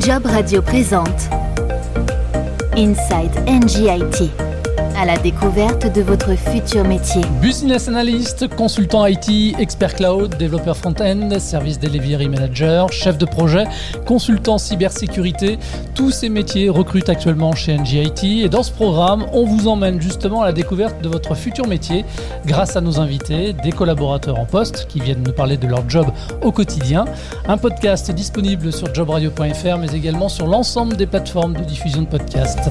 Job Radio présente Inside NGIT à la découverte de votre futur métier. Business analyst, consultant IT, expert cloud, développeur front-end, service delivery manager, chef de projet, consultant cybersécurité, tous ces métiers recrutent actuellement chez NGIT et dans ce programme, on vous emmène justement à la découverte de votre futur métier grâce à nos invités, des collaborateurs en poste qui viennent nous parler de leur job au quotidien. Un podcast disponible sur jobradio.fr mais également sur l'ensemble des plateformes de diffusion de podcasts.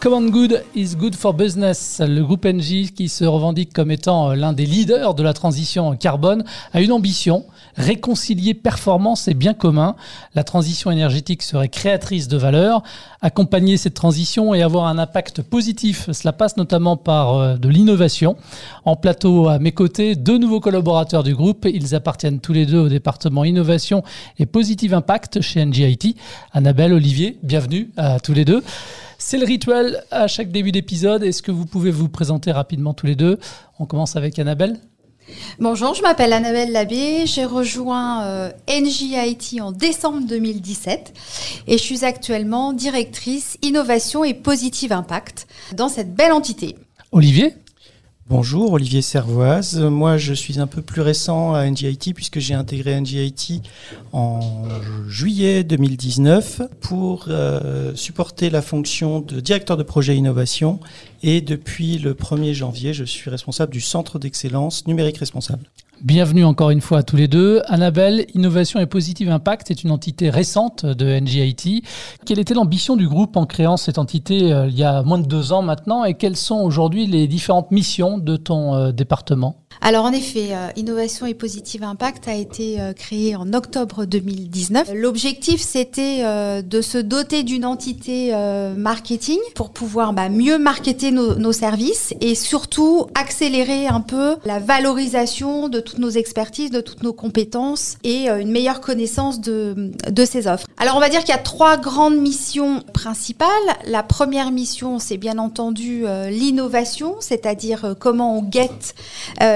Common Good is good for business. Le groupe NJ, qui se revendique comme étant euh, l'un des leaders de la transition carbone, a une ambition réconcilier performance et bien commun. La transition énergétique serait créatrice de valeur. Accompagner cette transition et avoir un impact positif, cela passe notamment par euh, de l'innovation. En plateau à mes côtés, deux nouveaux collaborateurs du groupe. Ils appartiennent tous les deux au département innovation et positive impact chez NJIT. Annabelle, Olivier, bienvenue à tous les deux. C'est le rituel à chaque début d'épisode. Est-ce que vous pouvez vous présenter rapidement tous les deux? On commence avec Annabelle. Bonjour, je m'appelle Annabelle Labbé, j'ai rejoint euh, NJIT en décembre 2017 et je suis actuellement directrice innovation et positive impact dans cette belle entité. Olivier? Bonjour, Olivier Servoise. Moi, je suis un peu plus récent à NGIT puisque j'ai intégré NGIT en juillet 2019 pour euh, supporter la fonction de directeur de projet innovation et depuis le 1er janvier, je suis responsable du centre d'excellence numérique responsable. Bienvenue encore une fois à tous les deux. Annabelle, Innovation et Positive Impact est une entité récente de NGIT. Quelle était l'ambition du groupe en créant cette entité euh, il y a moins de deux ans maintenant et quelles sont aujourd'hui les différentes missions de ton euh, département? Alors en effet, euh, Innovation et Positive Impact a été euh, créé en octobre 2019. L'objectif c'était euh, de se doter d'une entité marketing pour pouvoir bah, mieux marketer nos, nos, services et surtout accélérer un peu la valorisation de toutes nos expertises, de toutes nos compétences et une meilleure connaissance de, de ces offres. Alors on va dire qu'il y a trois grandes missions principales. La première mission c'est bien entendu l'innovation, c'est-à-dire comment on guette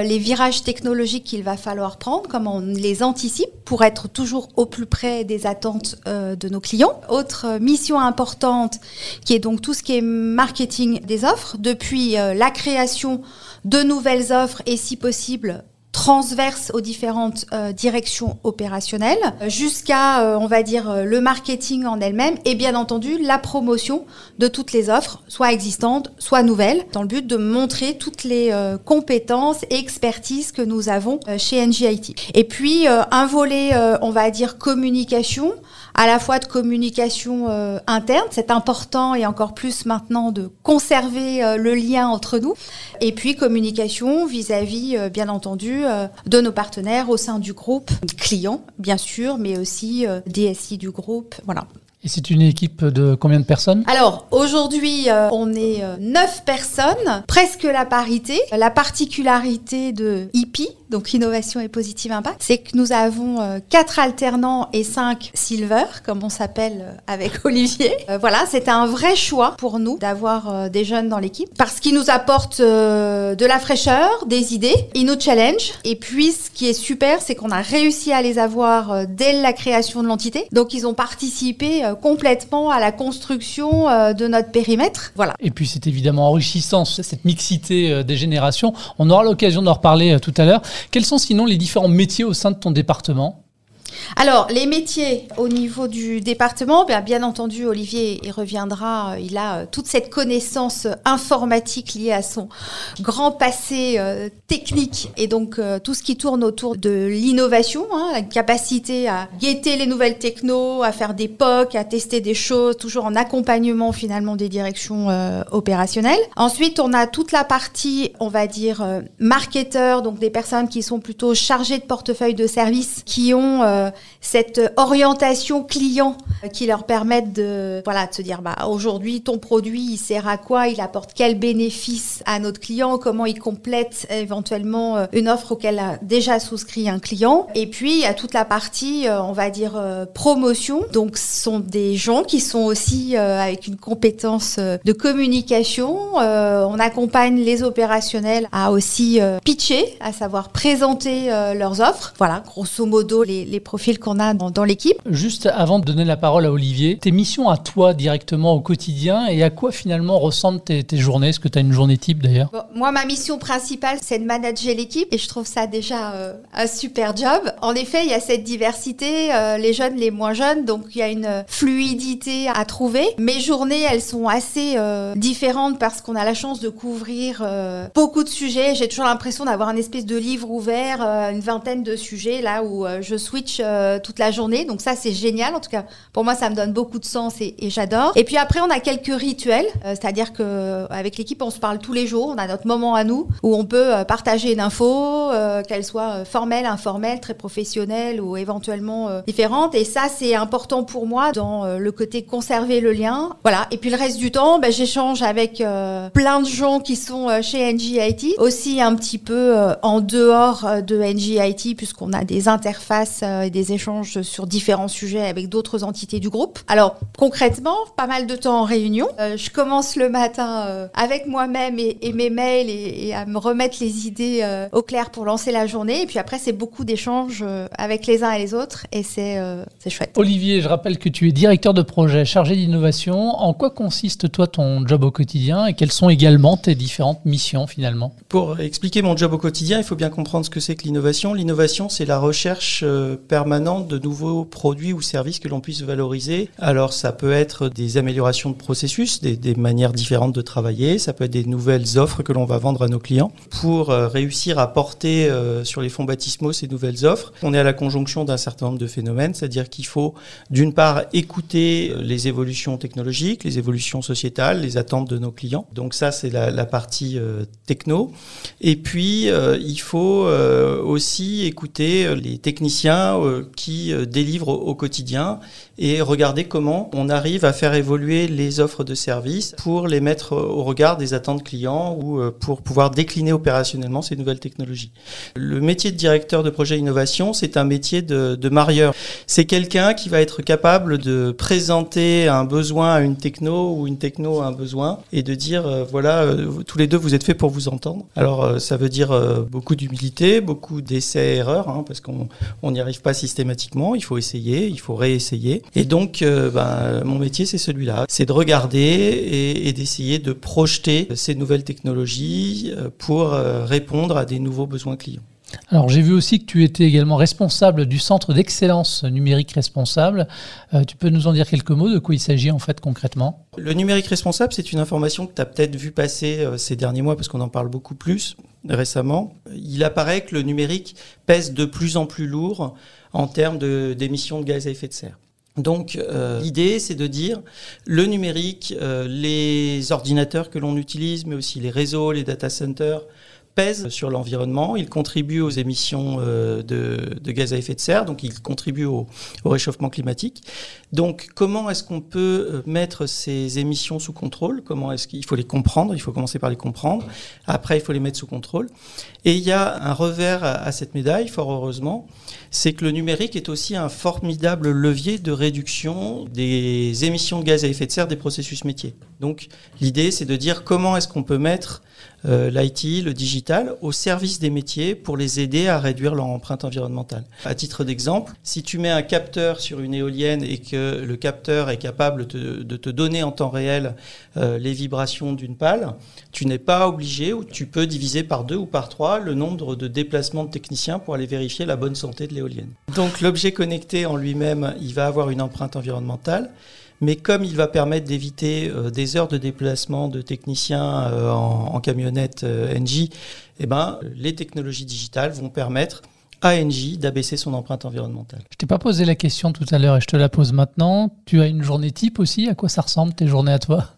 les les virages technologiques qu'il va falloir prendre, comment on les anticipe pour être toujours au plus près des attentes euh, de nos clients. Autre mission importante qui est donc tout ce qui est marketing des offres, depuis euh, la création de nouvelles offres et si possible transverse aux différentes euh, directions opérationnelles, jusqu'à, euh, on va dire, euh, le marketing en elle-même et bien entendu la promotion de toutes les offres, soit existantes, soit nouvelles, dans le but de montrer toutes les compétences et expertises que nous avons chez NGIT. Et puis, un volet, on va dire, communication à la fois de communication euh, interne, c'est important et encore plus maintenant de conserver euh, le lien entre nous, et puis communication vis-à-vis, euh, bien entendu, de nos partenaires au sein du groupe, clients bien sûr, mais aussi DSI du groupe, voilà. Et c'est une équipe de combien de personnes? Alors aujourd'hui, on est neuf personnes, presque la parité. La particularité de IPI, donc innovation et positive impact, c'est que nous avons euh, quatre alternants et cinq silver, comme on s'appelle euh, avec Olivier. Euh, voilà, c'était un vrai choix pour nous d'avoir des jeunes dans l'équipe parce qu'ils nous apportent de la fraîcheur, des idées, ils nous challenge. Et puis, ce qui est super, c'est qu'on a réussi à les avoir dès la création de l'entité. Donc, ils ont participé complètement à la construction de notre périmètre. Voilà. Et puis, c'est évidemment enrichissant cette mixité des générations. On aura l'occasion d'en reparler tout à l'heure. Quels sont sinon les différents métiers au sein de ton département? Alors, les métiers au niveau du département, bien, bien entendu, Olivier y reviendra. Euh, il a euh, toute cette connaissance informatique liée à son grand passé euh, technique et donc tout ce qui tourne autour de l'innovation, hein, la capacité à guetter les nouvelles technos, à faire des POC, à tester des choses, toujours en accompagnement finalement des directions opérationnelles. Ensuite, on a toute la partie, on va dire, marketeur, donc des personnes qui sont plutôt chargées de portefeuille de services, qui ont cette orientation client qui leur permettent de, voilà, de se dire, bah, aujourd'hui, ton produit, il sert à quoi, il apporte quel bénéfice à notre client, comment il complète éventuellement euh, une offre auquel a déjà souscrit un client? Et puis, il y a toute la partie, euh, on va dire, euh, promotion. Donc, ce sont des gens qui sont aussi avec une compétence de communication. on accompagne les opérationnels à aussi pitcher, à savoir présenter leurs offres. Voilà, grosso modo, les, les profils qu'on a dans, l'équipe. Juste avant de donner la parole à Olivier, tes missions à toi directement au quotidien et à quoi finalement ressemblent tes, journées? Est-ce que tu as une journée type d'ailleurs? Moi, ma mission principale, c'est de manager l'équipe et je trouve ça déjà euh, un super job. En effet, il y a cette diversité, euh, les jeunes, les moins jeunes, donc il y a une fluidité à trouver. Mes journées, elles sont assez euh, différentes parce qu'on a la chance de couvrir beaucoup de sujets. J'ai toujours l'impression d'avoir un espèce de livre ouvert, une vingtaine de sujets là où je switch toute la journée. Donc ça, c'est génial. En tout cas, pour moi, ça me donne beaucoup de sens et, j'adore. Et puis après, on a quelques rituels, c'est-à-dire que avec l'équipe, on se parle tous les jours. On a notre moment à nous où on peut partager une info, qu'elle soit formelle, informelle, très professionnelle ou éventuellement différente. Et ça, c'est important pour moi dans le côté conserver le lien. Voilà. Et puis le reste du temps, ben, j'échange avec plein de gens qui sont chez NGIT, aussi un petit peu en dehors de NGIT, puisqu'on a des interfaces des échanges sur différents sujets avec d'autres entités du groupe. Alors concrètement, pas mal de temps en réunion. je commence le matin avec moi-même et, mes mails et, à me remettre les idées au clair pour lancer la journée. Et puis après, c'est beaucoup d'échanges avec les uns et les autres et c'est chouette. Olivier, je rappelle que tu es directeur de projet chargé d'innovation. En quoi consiste toi ton job au quotidien et quelles sont également tes différentes missions finalement? Pour expliquer mon job au quotidien, il faut bien comprendre ce que c'est que l'innovation. L'innovation, c'est la recherche permanente de nouveaux produits ou services que l'on puisse valoriser. Alors ça peut être des améliorations de processus, des, manières différentes de travailler, ça peut être des nouvelles offres que l'on va vendre à nos clients pour réussir à porter sur les fonds baptismaux ces nouvelles offres. On est à la conjonction d'un certain nombre de phénomènes, c'est-à-dire qu'il faut d'une part écouter les évolutions technologiques, les évolutions sociétales, les attentes de nos clients. Donc ça, c'est la, partie euh, techno. Et puis, euh, il faut euh, aussi écouter les techniciens qui délivrent au, quotidien et regarder comment on arrive à faire évoluer les offres de services pour les mettre au regard des attentes clients ou pour pouvoir décliner opérationnellement ces nouvelles technologies. Le métier de directeur de projet innovation, c'est un métier de, marieur. C'est quelqu'un qui va être capable de présenter un besoin à une techno ou une techno à un besoin et de dire euh, voilà, euh, tous les deux vous êtes faits pour vous entendre. Alors euh, ça veut dire beaucoup d'humilité, beaucoup d'essais-erreurs, hein, parce qu'on n'y arrive pas systématiquement, il faut essayer, il faut réessayer. Et donc ben, mon métier c'est celui-là, c'est de regarder et, et d'essayer de projeter ces nouvelles technologies pour répondre à des nouveaux besoins clients. Alors j'ai vu aussi que tu étais également responsable du centre d'excellence numérique responsable. Euh, tu peux nous en dire quelques mots de quoi il s'agit en fait concrètement? Le numérique responsable, c'est une information que tu as peut-être vu passer euh, ces derniers mois parce qu'on en parle beaucoup plus récemment. Il apparaît que le numérique pèse de plus en plus lourd en termes d'émissions de, gaz à effet de serre. Donc euh, l'idée, c'est de dire le numérique, les ordinateurs que l'on utilise, mais aussi les réseaux, les data centers, pèse sur l'environnement, il contribue aux émissions euh, de, gaz à effet de serre, donc il contribue au, au réchauffement climatique. Donc comment est-ce qu'on peut euh, mettre ces émissions sous contrôle? Comment est-ce qu'il faut les comprendre? Il faut commencer par les comprendre. Après, il faut les mettre sous contrôle. Et il y a un revers à cette médaille, fort heureusement, c'est que le numérique est aussi un formidable levier de réduction des émissions de gaz à effet de serre des processus métiers. Donc l'idée, c'est de dire comment est-ce qu'on peut mettre euh, l'IT, le digital, au service des métiers pour les aider à réduire leur empreinte environnementale. À titre d'exemple, si tu mets un capteur sur une éolienne et que le capteur est capable de te donner en temps réel euh, les vibrations d'une pale, tu n'es pas obligé ou tu peux diviser par deux ou par trois le nombre de déplacements de techniciens pour aller vérifier la bonne santé de l'éolienne. Donc l'objet connecté en lui-même, il va avoir une empreinte environnementale mais comme il va permettre d'éviter euh, des heures de déplacement de techniciens euh, en, camionnette euh, NJ, eh ben, les technologies digitales vont permettre à NJ d'abaisser son empreinte environnementale. Je t'ai pas posé la question tout à l'heure et je te la pose maintenant. Tu as une journée type aussi? À quoi ça ressemble tes journées à toi?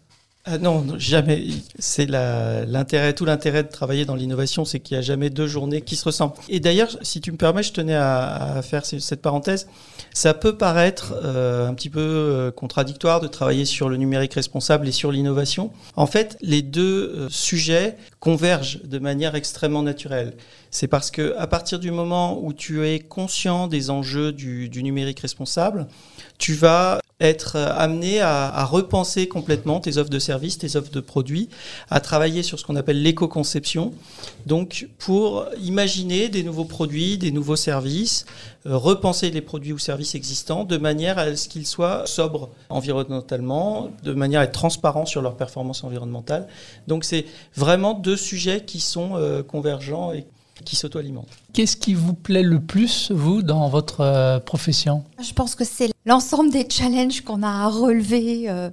Ah non, jamais. C'est l'intérêt, tout l'intérêt de travailler dans l'innovation, c'est qu'il n'y a jamais deux journées qui se ressemblent. Et d'ailleurs, si tu me permets, je tenais à, faire cette parenthèse. Ça peut paraître euh, un petit peu euh, contradictoire de travailler sur le numérique responsable et sur l'innovation. En fait, les deux euh, sujets convergent de manière extrêmement naturelle. C'est parce que à partir du moment où tu es conscient des enjeux du, numérique responsable, tu vas être amené à, à, repenser complètement tes offres de services, tes offres de produits, à travailler sur ce qu'on appelle l'éco-conception, donc pour imaginer des nouveaux produits, des nouveaux services, euh, repenser les produits ou services existants de manière à ce qu'ils soient sobres environnementalement, de manière à être transparents sur leur performance environnementale. Donc c'est vraiment deux sujets qui sont euh, convergents et qui s'auto-alimentent. Qu'est-ce qui vous plaît le plus, vous, dans votre euh, profession? Je pense que c'est l'ensemble des challenges qu'on a à relever euh,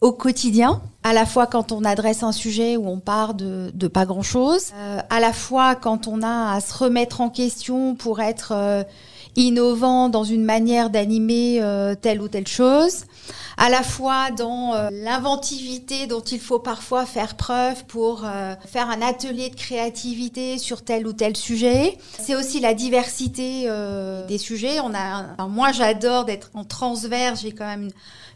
au quotidien, à la fois quand on adresse un sujet où on part de, de pas grand-chose, euh, à la fois quand on a à se remettre en question pour être euh, innovant dans une manière d'animer euh, telle ou telle chose, à la fois dans euh, l'inventivité dont il faut parfois faire preuve pour euh, faire un atelier de créativité sur tel ou tel sujet. C'est aussi la diversité euh, des sujets. On a, moi, j'adore d'être en transverse. J'ai quand même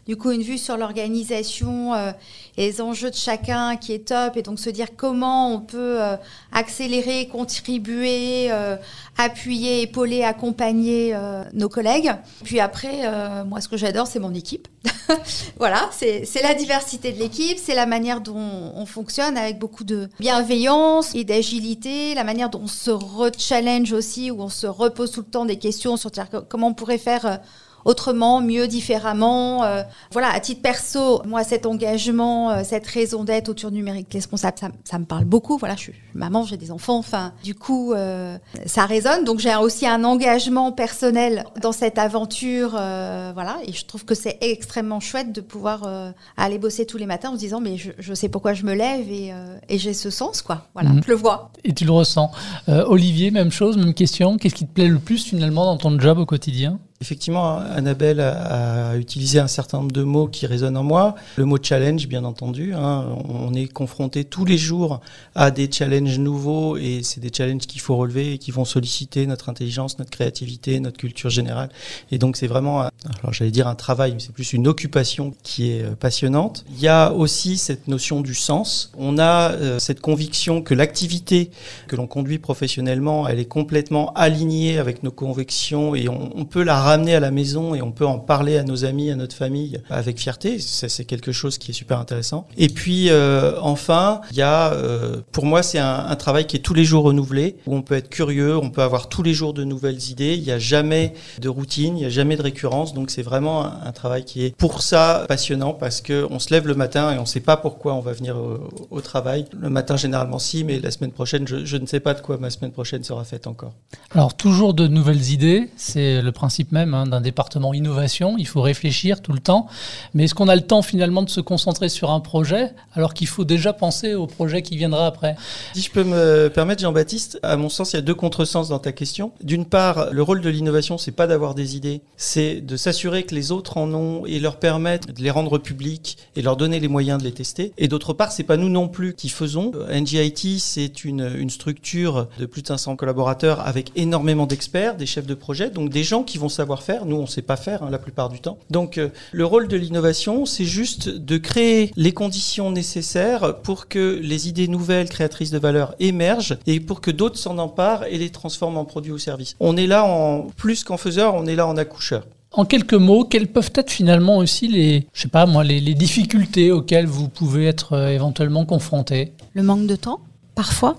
du coup une vue sur l'organisation euh, et les enjeux de chacun qui est top et donc se dire comment on peut euh, accélérer, contribuer, euh, appuyer, épauler, accompagner euh, nos collègues. Puis après, euh, moi ce que j'adore c'est mon équipe. voilà, c'est la diversité de l'équipe, c'est la manière dont on fonctionne avec beaucoup de bienveillance et d'agilité, la manière dont on se re-challenge aussi, où on se repose tout le temps des questions sur comment on pourrait faire autrement, mieux, différemment. Euh, voilà, à titre perso, moi, cet engagement, euh, cette raison d'être autour du numérique responsable, ça, ça, me parle beaucoup. Voilà, je suis maman, j'ai des enfants. Enfin, du coup, euh, ça résonne. Donc, j'ai aussi un engagement personnel dans cette aventure. Voilà, et je trouve que c'est extrêmement chouette de pouvoir aller bosser tous les matins en se disant, mais je, je sais pourquoi je me lève et, et j'ai ce sens, quoi. Voilà, mmh. je le vois. Et tu le ressens. Olivier, même chose, même question. Qu'est-ce qui te plaît le plus finalement dans ton job au quotidien? Effectivement, Annabelle a, utilisé un certain nombre de mots qui résonnent en moi. Le mot challenge, bien entendu. Hein, on est confronté tous les jours à des challenges nouveaux et c'est des challenges qu'il faut relever et qui vont solliciter notre intelligence, notre créativité, notre culture générale. Et donc c'est vraiment, alors j'allais dire un travail, mais c'est plus une occupation qui est passionnante. Il y a aussi cette notion du sens. On a euh, cette conviction que l'activité que l'on conduit professionnellement, elle est complètement alignée avec nos convictions et on peut la ramener à la maison et on peut en parler à nos amis, à notre famille avec fierté. Ça, c'est quelque chose qui est super intéressant. Et puis, euh, enfin, il y a, euh, pour moi, c'est un, travail qui est tous les jours renouvelé, où on peut être curieux, on peut avoir tous les jours de nouvelles idées. Il n'y a jamais de routine, il n'y a jamais de récurrence. Donc, c'est vraiment un, travail qui est, pour ça, passionnant parce que on se lève le matin et on ne sait pas pourquoi on va venir au, au, travail. Le matin, généralement, si, mais la semaine prochaine, je, je ne sais pas de quoi ma semaine prochaine sera faite encore. Alors, toujours de nouvelles idées, c'est le principe même hein, d'un département innovation. Il faut réfléchir tout le temps. Mais est-ce qu'on a le temps finalement de se concentrer sur un projet alors qu'il faut déjà penser au projet qui viendra après? Si je peux me permettre, Jean-Baptiste, à mon sens, il y a deux contresens dans ta question. D'une part, le rôle de l'innovation, c'est pas d'avoir des idées, c'est de s'assurer que les autres en ont et leur permettre de les rendre publiques et leur donner les moyens de les tester. Et d'autre part, c'est pas nous non plus qui faisons. NGIT, c'est une, une structure de plus de 500 collaborateurs avec énormément d'experts, des chefs de projet, donc des gens qui vont savoir faire. Nous, on ne sait pas faire hein, la plupart du temps. Donc, euh, le rôle de l'innovation, c'est juste de créer les conditions nécessaires pour que les idées nouvelles, créatrices de valeur, émergent et pour que d'autres s'en emparent et les transforment en produits ou services. On est là en plus qu'en faiseur, on est là en accoucheur. En quelques mots, quelles peuvent être finalement aussi les, je sais pas moi, les, les difficultés auxquelles vous pouvez être euh, éventuellement confronté Le manque de temps, parfois?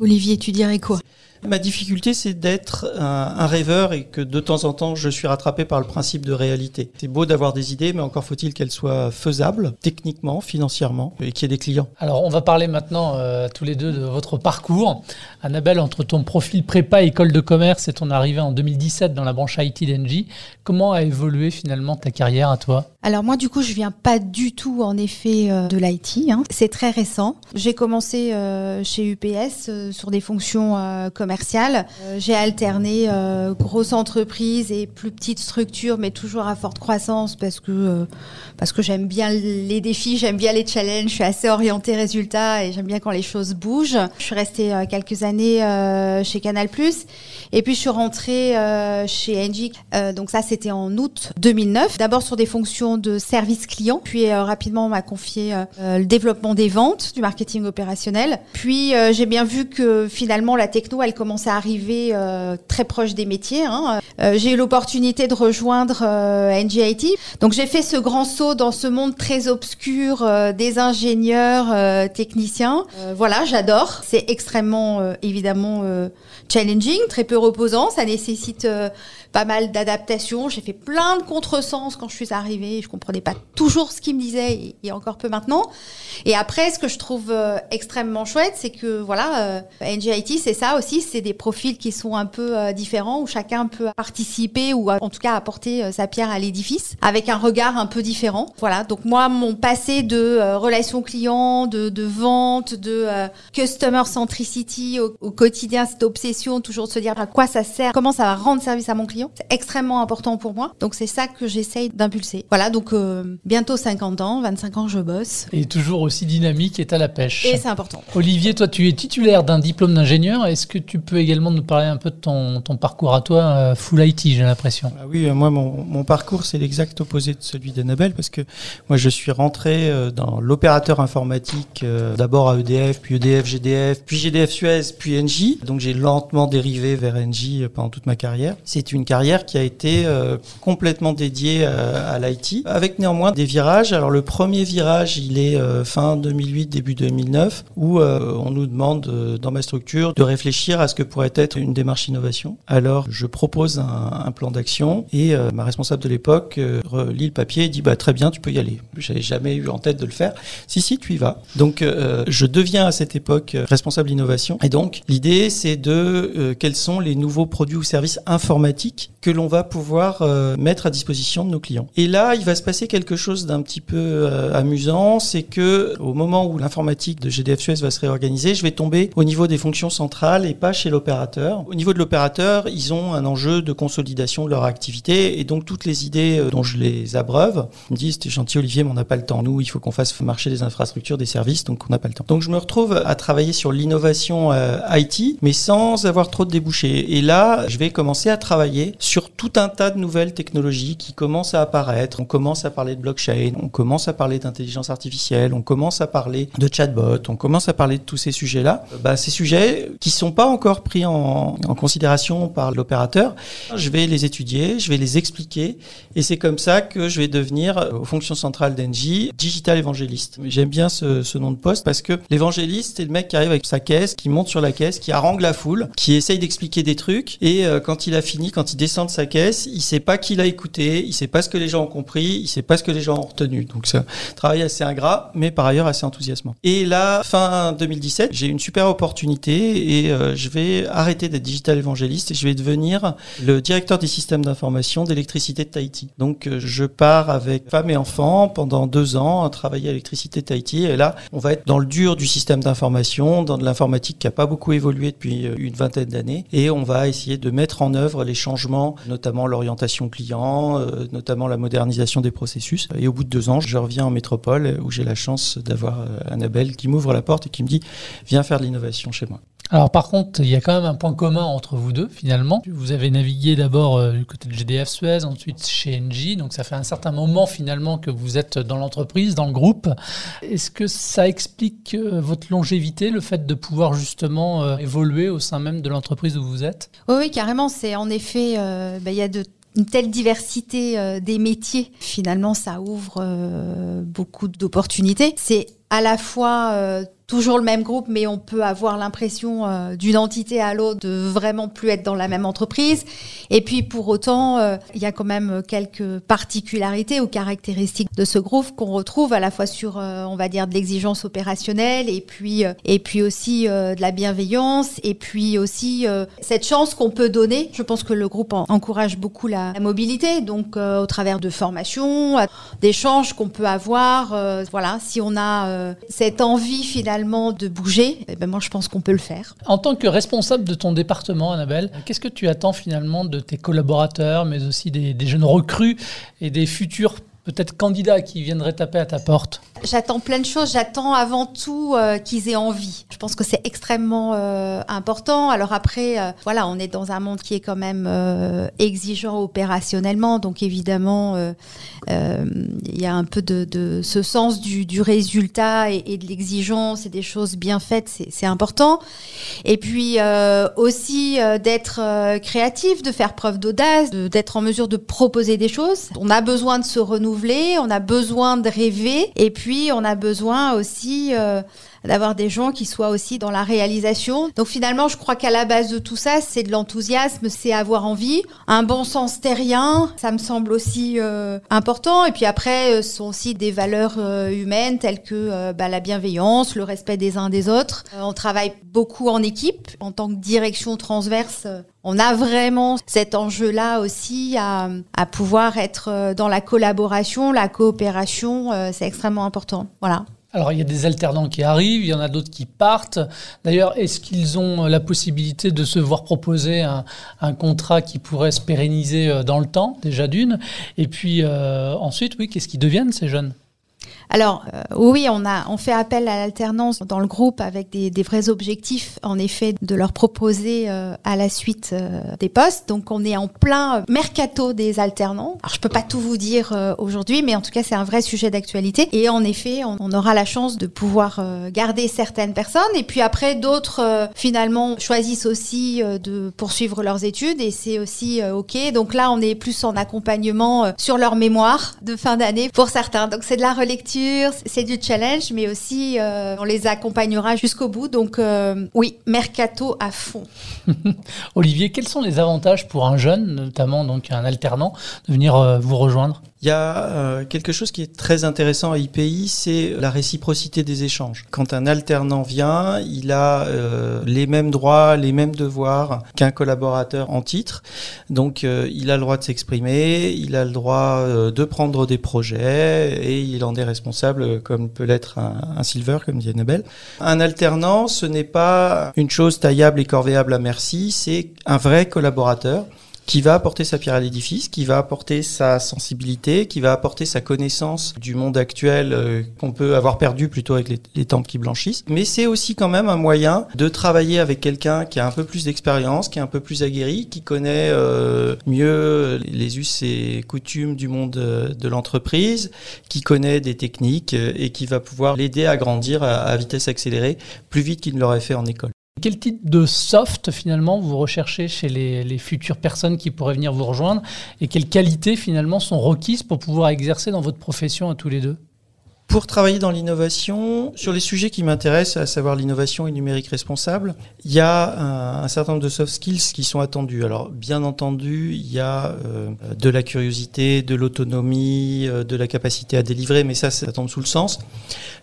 Olivier, tu dirais quoi? Ma difficulté, c'est d'être un, rêveur et que de temps en temps, je suis rattrapé par le principe de réalité. C'est beau d'avoir des idées, mais encore faut-il qu'elles soient faisables, techniquement, financièrement, et qu'il y ait des clients. Alors, on va parler maintenant euh, tous les deux de votre parcours. Annabelle, entre ton profil prépa école de commerce et ton arrivée en 2017 dans la branche IT d'Engie, comment a évolué finalement ta carrière à toi? Alors moi, du coup, je viens pas du tout, en effet, euh, de l'IT. Hein. C'est très récent. J'ai commencé euh, chez UPS euh, sur des fonctions commerciales. J'ai alterné euh, grosse entreprise et plus petite structure, mais toujours à forte croissance parce que parce que j'aime bien les défis, j'aime bien les challenges. Je suis assez orientée résultat et j'aime bien quand les choses bougent. Je suis restée quelques euh, chez Canal+, et puis je suis rentrée euh, chez Engie. donc ça, c'était en août 2009. D'abord sur des fonctions de service client. Puis rapidement, on m'a confié le développement des ventes, du marketing opérationnel. Puis j'ai bien vu que finalement la techno, elle commençait à arriver très proche des métiers. Hein. j'ai eu l'opportunité de rejoindre NGIT. Donc j'ai fait ce grand saut dans ce monde très obscur des ingénieurs techniciens. voilà, j'adore. C'est extrêmement évidemment challenging, très peu reposant. Ça nécessite euh, pas mal d'adaptations. J'ai fait plein de contresens quand je suis arrivée. Je comprenais pas toujours ce qu'il me disait et, encore peu maintenant. Et après, ce que je trouve euh, extrêmement chouette, c'est que voilà, euh, NGIT, c'est ça aussi. C'est des profils qui sont un peu différents où chacun peut participer ou en tout cas apporter sa pierre à l'édifice avec un regard un peu différent. Voilà. Donc moi, mon passé de relations clients, de, de vente, de customer centricity au, au quotidien, cette obsession toujours de se dire à quoi ça sert, comment ça va rendre service à mon client. C'est extrêmement important pour moi. Donc c'est ça que j'essaye d'impulser. Voilà, donc euh, bientôt 50 ans, 25 ans je bosse. Et toujours aussi dynamique et à la pêche. Et c'est important. Olivier, toi tu es titulaire d'un diplôme d'ingénieur. Est-ce que tu peux également nous parler un peu de ton, ton parcours à toi, euh, full IT, j'ai l'impression? Ah Oui, euh, moi mon, mon parcours c'est l'exact opposé de celui d'Annabelle parce que moi je suis rentré dans l'opérateur informatique d'abord à EDF, puis EDF, GDF, puis GDF Suez, puis NJ. Donc j'ai lentement dérivé vers Engie euh, pendant toute ma carrière. C'est une carrière qui a été euh, complètement dédiée euh, à, l'IT, avec néanmoins des virages. Alors le premier virage, il est fin 2008, début 2009, où on nous demande dans ma structure de réfléchir à ce que pourrait être une démarche innovation. Alors je propose un, plan d'action et ma responsable de l'époque relit le papier et dit bah très bien, tu peux y aller. J'avais jamais eu en tête de le faire. Si si, tu y vas. Donc je deviens à cette époque responsable innovation et donc l'idée c'est de euh, quels sont les nouveaux produits ou services informatiques que l'on va pouvoir euh, mettre à disposition de nos clients. Et là, il va se passer quelque chose d'un petit peu euh, amusant, c'est que au moment où l'informatique de GDF Suez va se réorganiser, je vais tomber au niveau des fonctions centrales et pas chez l'opérateur. Au niveau de l'opérateur, ils ont un enjeu de consolidation de leur activité et donc toutes les idées dont je les abreuve me disent "T'es gentil Olivier, mais on n'a pas le temps. Nous, il faut qu'on fasse marcher des infrastructures, des services, donc on n'a pas le temps." Donc je me retrouve à travailler sur l'innovation IT, mais sans avoir trop de débouchés. Et là, je vais commencer à travailler sur tout un tas de nouvelles technologies qui commencent à apparaître. On commence à parler de blockchain, on commence à parler d'intelligence artificielle, on commence à parler de chatbot, on commence à parler de tous ces sujets-là. Bah, ces sujets qui sont pas encore pris en, en considération par l'opérateur, je vais les étudier, je vais les expliquer, et c'est comme ça que je vais devenir, euh, aux fonctions centrales d'Engie, digital évangéliste. J'aime bien ce, ce nom de poste parce que l'évangéliste, c'est le mec qui arrive avec sa caisse, qui monte sur la caisse, qui harangue la foule, qui essaye d'expliquer des trucs et euh, quand il a fini, quand il descend de sa caisse, il sait pas qui l'a écouté, il sait pas ce que les gens ont compris, il sait pas ce que les gens ont retenu. Donc c'est un travail assez ingrat, mais par ailleurs assez enthousiasmant. Et là, fin 2017, j'ai une super opportunité et euh, je vais arrêter d'être digital évangéliste et je vais devenir le directeur des systèmes d'information d'électricité de Tahiti. Donc euh, je pars avec femme et enfants pendant deux ans à travailler à l'électricité de Tahiti et là, on va être dans le dur du système d'information, dans de l'informatique qui a pas beaucoup évolué depuis une vingtaine d'années. Et on va essayer de mettre en œuvre les changements, notamment l'orientation client, euh, notamment la modernisation des processus. Et au bout de deux ans, je reviens en métropole où j'ai la chance d'avoir euh, Annabelle qui m'ouvre la porte et qui me dit Viens faire de l'innovation chez moi. Alors par contre, il y a quand même un point commun entre vous deux finalement. Vous avez navigué d'abord euh, du côté de GDF Suez, ensuite chez Engie, donc ça fait un certain moment finalement que vous êtes dans l'entreprise, dans le groupe. Est-ce que ça explique euh, votre longévité, le fait de pouvoir justement euh, évoluer au sein même de l'entreprise où vous êtes? Oui, carrément. C'est en effet, bah, il y a une telle diversité des métiers, finalement, ça ouvre beaucoup d'opportunités. C'est à la fois toujours le même groupe, mais on peut avoir l'impression euh, d'une entité à l'autre de vraiment plus être dans la même entreprise. Et puis pour autant, euh, il y a quand même quelques particularités ou caractéristiques de ce groupe qu'on retrouve à la fois sur, euh, on va dire, de l'exigence opérationnelle et puis et puis aussi de la bienveillance et puis aussi cette chance qu'on peut donner. Je pense que le groupe encourage beaucoup la, mobilité, donc au travers de formations, d'échanges qu'on peut avoir. voilà, si on a cette envie finalement de bouger, eh ben moi je pense qu'on peut le faire. En tant que responsable de ton département, Annabelle, qu'est-ce que tu attends finalement de tes collaborateurs, mais aussi des, jeunes recrues et des futurs peut-être candidats qui viendraient taper à ta porte J'attends plein de choses. J'attends avant tout euh, qu'ils aient envie. Je pense que c'est extrêmement euh, important. Alors après, euh, voilà, on est dans un monde qui est quand même exigeant opérationnellement. Donc évidemment, il y a un peu de, ce sens du, du résultat et, et de l'exigence et des choses bien faites. C'est important. Et puis aussi d'être créatif, de faire preuve d'audace, d'être en mesure de proposer des choses. On a besoin de se renouveler, on a besoin de rêver. Et puis on a besoin aussi euh, d'avoir des gens qui soient aussi dans la réalisation. Donc finalement, je crois qu'à la base de tout ça, c'est de l'enthousiasme, c'est avoir envie, un bon sens terrien, ça me semble aussi euh, important. Et puis après, euh, ce sont aussi des valeurs humaines telles que bah, la bienveillance, le respect des uns des autres. on travaille beaucoup en équipe, en tant que direction transverse. On a vraiment cet enjeu-là aussi à, pouvoir être euh, dans la collaboration, la coopération, euh, c'est extrêmement important. Voilà. Alors il y a des alternants qui arrivent, il y en a d'autres qui partent. D'ailleurs, est-ce qu'ils ont la possibilité de se voir proposer un, contrat qui pourrait se pérenniser euh, dans le temps, déjà d'une. Et puis ensuite, oui, qu'est-ce qu'ils deviennent ces jeunes? Alors euh, oui, on a on fait appel à l'alternance dans le groupe avec des, vrais objectifs, en effet, de leur proposer euh, à la suite euh, des postes. Donc on est en plein mercato des alternants. Alors je peux pas tout vous dire aujourd'hui, mais en tout cas c'est un vrai sujet d'actualité. Et en effet, on, on, aura la chance de pouvoir garder certaines personnes, et puis après d'autres finalement choisissent aussi de poursuivre leurs études, et c'est aussi ok. Donc là, on est plus en accompagnement sur leur mémoire de fin d'année pour certains. Donc c'est de la relecture c'est du challenge, mais aussi euh, on les accompagnera jusqu'au bout. Donc euh, oui, mercato à fond. Olivier, quels sont les avantages pour un jeune, notamment donc un alternant, de venir euh, vous rejoindre? Il y a euh, quelque chose qui est très intéressant à IPI, c'est la réciprocité des échanges. Quand un alternant vient, il a euh, les mêmes droits, les mêmes devoirs qu'un collaborateur en titre. Donc euh, il a le droit de s'exprimer, il a le droit de prendre des projets et il en est responsable comme peut l'être un, un, silver, comme dit Annabelle. Un alternant, ce n'est pas une chose taillable et corvéable à merci, c'est un vrai collaborateur qui va apporter sa pierre à l'édifice, qui va apporter sa sensibilité, qui va apporter sa connaissance du monde actuel euh, qu'on peut avoir perdu plutôt avec les, les qui blanchissent. Mais c'est aussi quand même un moyen de travailler avec quelqu'un qui a un peu plus d'expérience, qui est un peu plus aguerri, qui connaît euh, mieux les us et coutumes du monde euh, de l'entreprise, qui connaît des techniques et qui va pouvoir l'aider à grandir à vitesse accélérée plus vite qu'il ne l'aurait fait en école. Quel type de soft finalement vous recherchez chez les, futures personnes qui pourraient venir vous rejoindre et quelles qualités finalement sont requises pour pouvoir exercer dans votre profession à tous les deux? Pour travailler dans l'innovation, sur les sujets qui m'intéressent, à savoir l'innovation et numérique responsable, il y a un, un, certain nombre de soft skills qui sont attendus. Alors, bien entendu, il y a euh, de la curiosité, de l'autonomie, euh, de la capacité à délivrer, mais ça, ça tombe sous le sens.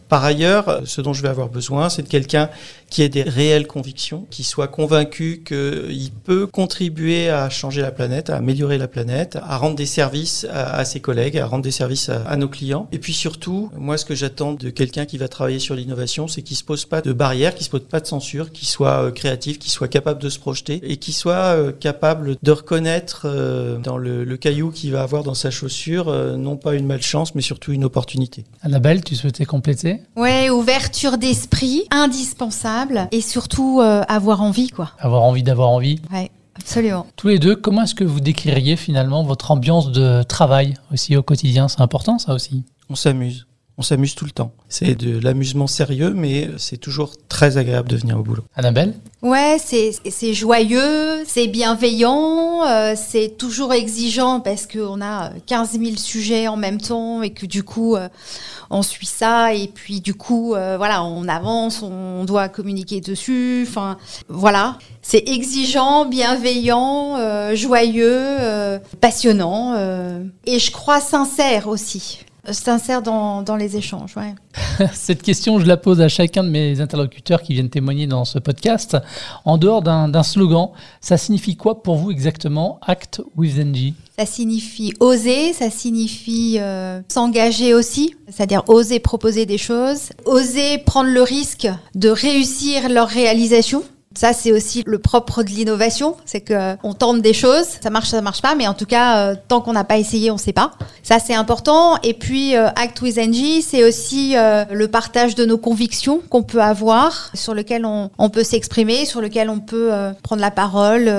Par ailleurs, ce dont je vais avoir besoin, c'est de quelqu'un qui ait des réelles convictions, qui soit convaincu qu'il peut contribuer à changer la planète, à améliorer la planète, à rendre des services à, ses collègues, à rendre des services à, nos clients. Et puis surtout, moi, ce que j'attends de quelqu'un qui va travailler sur l'innovation, c'est qu'il se pose pas de barrières, qu'il se pose pas de censure, qu'il soit euh, créatif, qu'il soit capable de se projeter et qu'il soit euh, capable de reconnaître euh, dans le, le caillou qu'il va avoir dans sa chaussure, non pas une malchance, mais surtout une opportunité. Annabelle, tu souhaitais compléter? Ouais, ouverture d'esprit, indispensable, et surtout euh, avoir envie, quoi. Avoir envie d'avoir envie. Ouais. Absolument. Tous les deux, comment est-ce que vous décririez finalement votre ambiance de travail aussi au quotidien? C'est important ça aussi? On s'amuse. On s'amuse tout le temps. C'est de l'amusement sérieux, mais c'est toujours très agréable de venir au boulot. Annabelle? Ouais, c'est joyeux, c'est bienveillant, euh, c'est toujours exigeant parce qu'on a 15 000 sujets en même temps et que du coup, euh, on suit ça et puis du coup, euh, voilà, on avance, on doit communiquer dessus. Enfin, voilà, c'est exigeant, bienveillant, joyeux, passionnant et je crois sincère aussi sincère dans, dans les échanges. Ouais. Cette question, je la pose à chacun de mes interlocuteurs qui viennent témoigner dans ce podcast. En dehors d'un slogan, ça signifie quoi pour vous exactement, Act with NG Ça signifie oser, ça signifie euh, s'engager aussi, c'est-à-dire oser proposer des choses, oser prendre le risque de réussir leur réalisation Ça, c'est aussi le propre de l'innovation, c'est que on tente des choses, ça marche, ça marche pas, mais en tout cas, euh, tant qu'on n'a pas essayé, on sait pas. Ça, c'est important. Et puis, euh, Act with NG, c'est aussi euh, le partage de nos convictions qu'on peut avoir, sur lequel on, on peut s'exprimer, sur lequel on peut prendre la parole.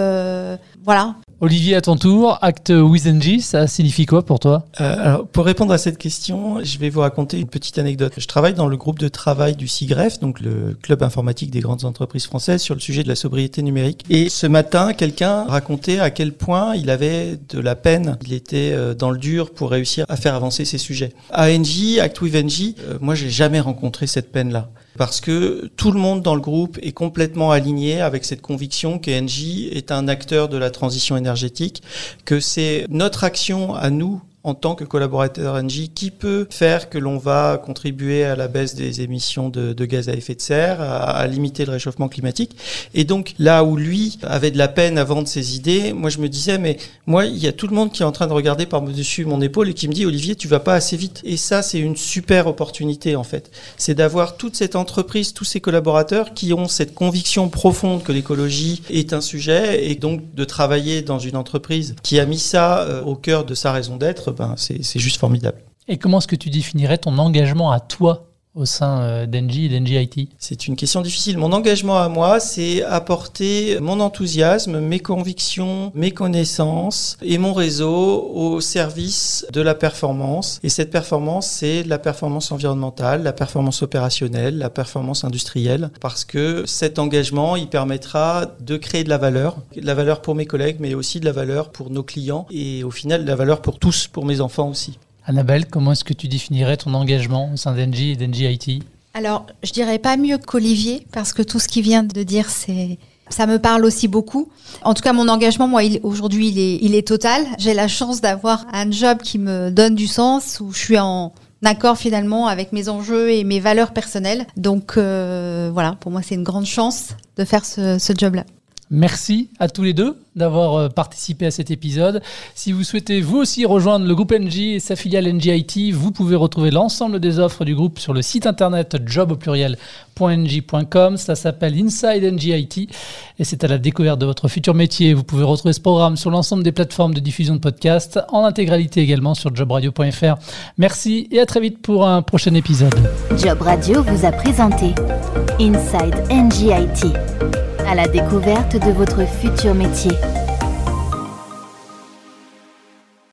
voilà. Olivier, à ton tour, Act with NG, ça signifie quoi pour toi? Euh, alors, Pour répondre à cette question, je vais vous raconter une petite anecdote. Je travaille dans le groupe de travail du CIGREF, donc le club informatique des grandes entreprises françaises, sur le sujet de la sobriété numérique. Et ce matin, quelqu'un racontait à quel point il avait de la peine, il était euh, dans le dur pour réussir à faire avancer ces sujets. ANJ, Act with NG, euh, moi j'ai jamais rencontré cette peine-là parce que tout le monde dans le groupe est complètement aligné avec cette conviction qu'Engie est un acteur de la transition énergétique, que c'est notre action à nous en tant que collaborateur NG qui peut faire que l'on va contribuer à la baisse des émissions de, gaz à effet de serre, à, limiter le réchauffement climatique. Et donc là où lui avait de la peine à vendre ses idées, moi je me disais mais moi il y a tout le monde qui est en train de regarder par-dessus mon épaule et qui me dit Olivier tu vas pas assez vite. Et ça c'est une super opportunité en fait. C'est d'avoir toute cette entreprise, tous ces collaborateurs qui ont cette conviction profonde que l'écologie est un sujet et donc de travailler dans une entreprise qui a mis ça euh, au cœur de sa raison d'être ben, c'est juste formidable. Et comment est-ce que tu définirais ton engagement à toi au sein euh, d'Engie et d'Engie IT C'est une question difficile. Mon engagement à moi, c'est apporter mon enthousiasme, mes convictions, mes connaissances et mon réseau au service de la performance. Et cette performance, c'est la performance environnementale, la performance opérationnelle, la performance industrielle, parce que cet engagement, il permettra de créer de la valeur, de la valeur pour mes collègues, mais aussi de la valeur pour nos clients et au final de la valeur pour tous, pour mes enfants aussi. Annabelle, comment est-ce que tu définirais ton engagement au sein d'Engie et d'Engie IT Alors, je dirais pas mieux qu'Olivier, parce que tout ce qu'il vient de dire, c'est ça me parle aussi beaucoup. En tout cas, mon engagement, moi, aujourd'hui, il est, il est total. J'ai la chance d'avoir un job qui me donne du sens, où je suis en accord finalement avec mes enjeux et mes valeurs personnelles. Donc euh, voilà, pour moi, c'est une grande chance de faire ce, ce job-là. Merci à tous les deux d'avoir euh, participé à cet épisode. Si vous souhaitez vous aussi rejoindre le groupe NG et sa filiale NGIT, vous pouvez retrouver l'ensemble des offres du groupe sur le site internet job au pluriel.ng.com. Ça s'appelle Inside NGIT et c'est à la découverte de votre futur métier. Vous pouvez retrouver ce programme sur l'ensemble des plateformes de diffusion de podcasts, en intégralité également sur jobradio.fr. Merci et à très vite pour un prochain épisode. Job Radio vous a présenté Inside NGIT à la découverte de votre futur métier.